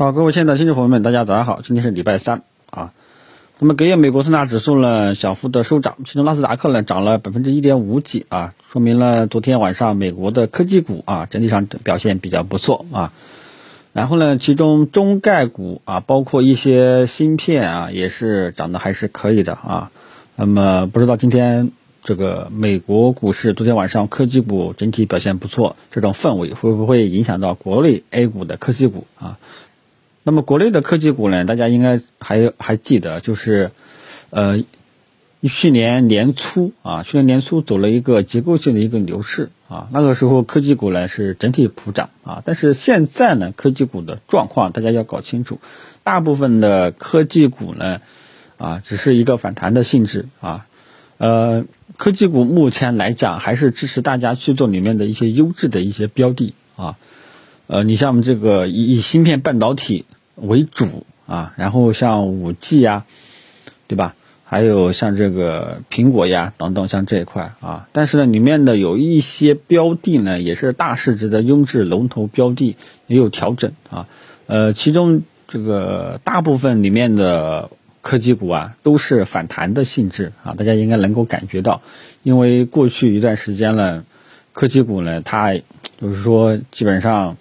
好，各位亲爱的听众朋友们，大家早上好，今天是礼拜三啊。那么隔夜美国三大指数呢小幅的收涨，其中纳斯达克呢涨了百分之一点五几啊，说明了昨天晚上美国的科技股啊整体上表现比较不错啊。然后呢，其中中概股啊，包括一些芯片啊，也是涨得还是可以的啊。那么不知道今天这个美国股市昨天晚上科技股整体表现不错，这种氛围会不会影响到国内 A 股的科技股啊？那么国内的科技股呢，大家应该还还记得，就是，呃，去年年初啊，去年年初走了一个结构性的一个牛市啊，那个时候科技股呢是整体普涨啊，但是现在呢，科技股的状况大家要搞清楚，大部分的科技股呢，啊，只是一个反弹的性质啊，呃，科技股目前来讲还是支持大家去做里面的一些优质的一些标的啊。呃，你像我们这个以以芯片半导体为主啊，然后像五 G 呀，对吧？还有像这个苹果呀等等，像这一块啊，但是呢，里面的有一些标的呢，也是大市值的优质龙头标的，也有调整啊。呃，其中这个大部分里面的科技股啊，都是反弹的性质啊，大家应该能够感觉到，因为过去一段时间呢，科技股呢，它就是说基本上。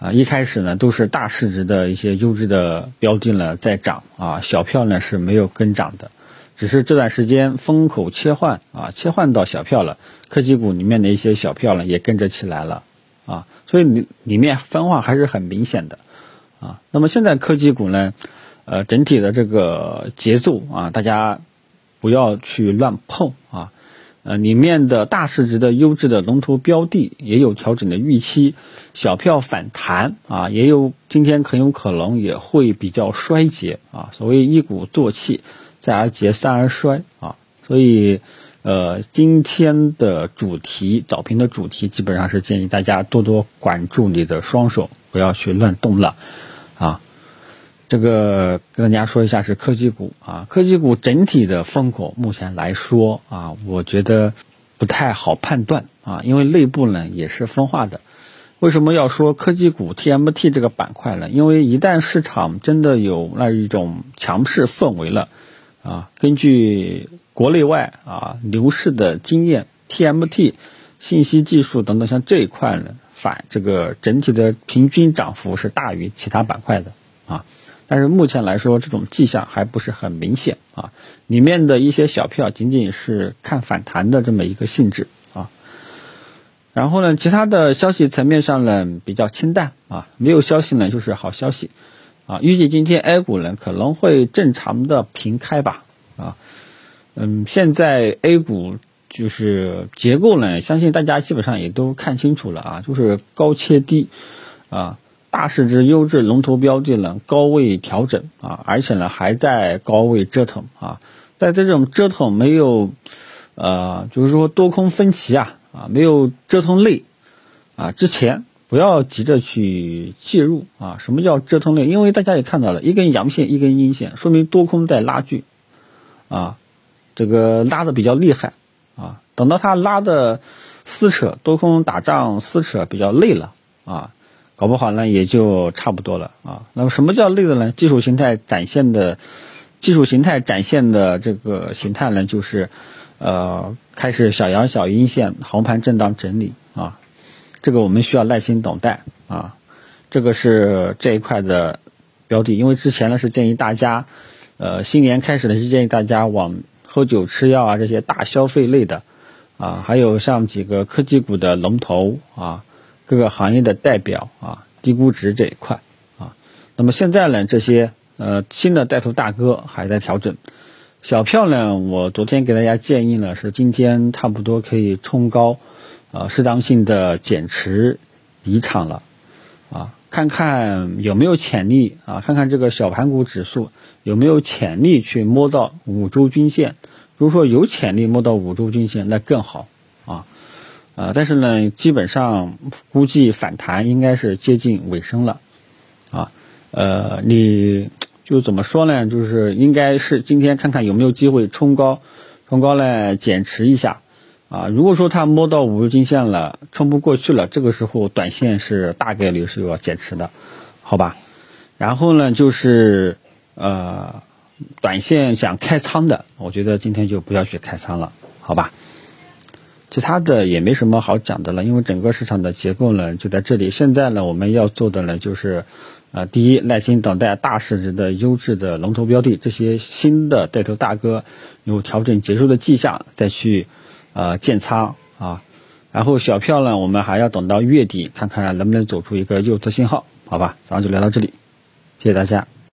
啊，一开始呢都是大市值的一些优质的标的呢在涨啊，小票呢是没有跟涨的，只是这段时间风口切换啊，切换到小票了，科技股里面的一些小票呢也跟着起来了啊，所以里里面分化还是很明显的啊。那么现在科技股呢，呃，整体的这个节奏啊，大家不要去乱碰啊。呃，里面的大市值的优质的龙头标的也有调整的预期，小票反弹啊，也有今天很有可能也会比较衰竭啊。所谓一鼓作气，再而竭，三而衰啊。所以，呃，今天的主题早评的主题基本上是建议大家多多管住你的双手，不要去乱动了。这个跟大家说一下是科技股啊，科技股整体的风口目前来说啊，我觉得不太好判断啊，因为内部呢也是分化的。为什么要说科技股 TMT 这个板块呢？因为一旦市场真的有那一种强势氛围了啊，根据国内外啊牛市的经验，TMT 信息技术等等像这一块呢，反这个整体的平均涨幅是大于其他板块的啊。但是目前来说，这种迹象还不是很明显啊。里面的一些小票仅仅是看反弹的这么一个性质啊。然后呢，其他的消息层面上呢比较清淡啊，没有消息呢就是好消息啊。预计今天 A 股呢可能会正常的平开吧啊。嗯，现在 A 股就是结构呢，相信大家基本上也都看清楚了啊，就是高切低啊。大市值优质龙头标的呢，高位调整啊，而且呢还在高位折腾啊，在这种折腾没有，呃，就是说多空分歧啊啊，没有折腾累啊之前，不要急着去介入啊。什么叫折腾累？因为大家也看到了一根阳线，一根阴线，说明多空在拉锯啊，这个拉的比较厉害啊。等到它拉的撕扯，多空打仗撕扯比较累了啊。搞不好呢，也就差不多了啊。那么什么叫累的呢？技术形态展现的，技术形态展现的这个形态呢，就是，呃，开始小阳小阴线横盘震荡整理啊。这个我们需要耐心等待啊。这个是这一块的标的，因为之前呢是建议大家，呃，新年开始呢是建议大家往喝酒吃药啊这些大消费类的啊，还有像几个科技股的龙头啊。各个行业的代表啊，低估值这一块啊，那么现在呢，这些呃新的带头大哥还在调整，小票呢，我昨天给大家建议呢是今天差不多可以冲高，啊，适当性的减持离场了，啊，看看有没有潜力啊，看看这个小盘股指数有没有潜力去摸到五周均线，如果说有潜力摸到五周均线，那更好啊。但是呢，基本上估计反弹应该是接近尾声了，啊，呃，你就怎么说呢？就是应该是今天看看有没有机会冲高，冲高呢减持一下，啊，如果说它摸到五日均线了，冲不过去了，这个时候短线是大概率是要减持的，好吧？然后呢，就是呃，短线想开仓的，我觉得今天就不要去开仓了，好吧？其他的也没什么好讲的了，因为整个市场的结构呢就在这里。现在呢，我们要做的呢就是，呃，第一，耐心等待大市值的优质的龙头标的，这些新的带头大哥有调整结束的迹象，再去呃建仓啊。然后小票呢，我们还要等到月底看看能不能走出一个右侧信号，好吧？咱们就聊到这里，谢谢大家。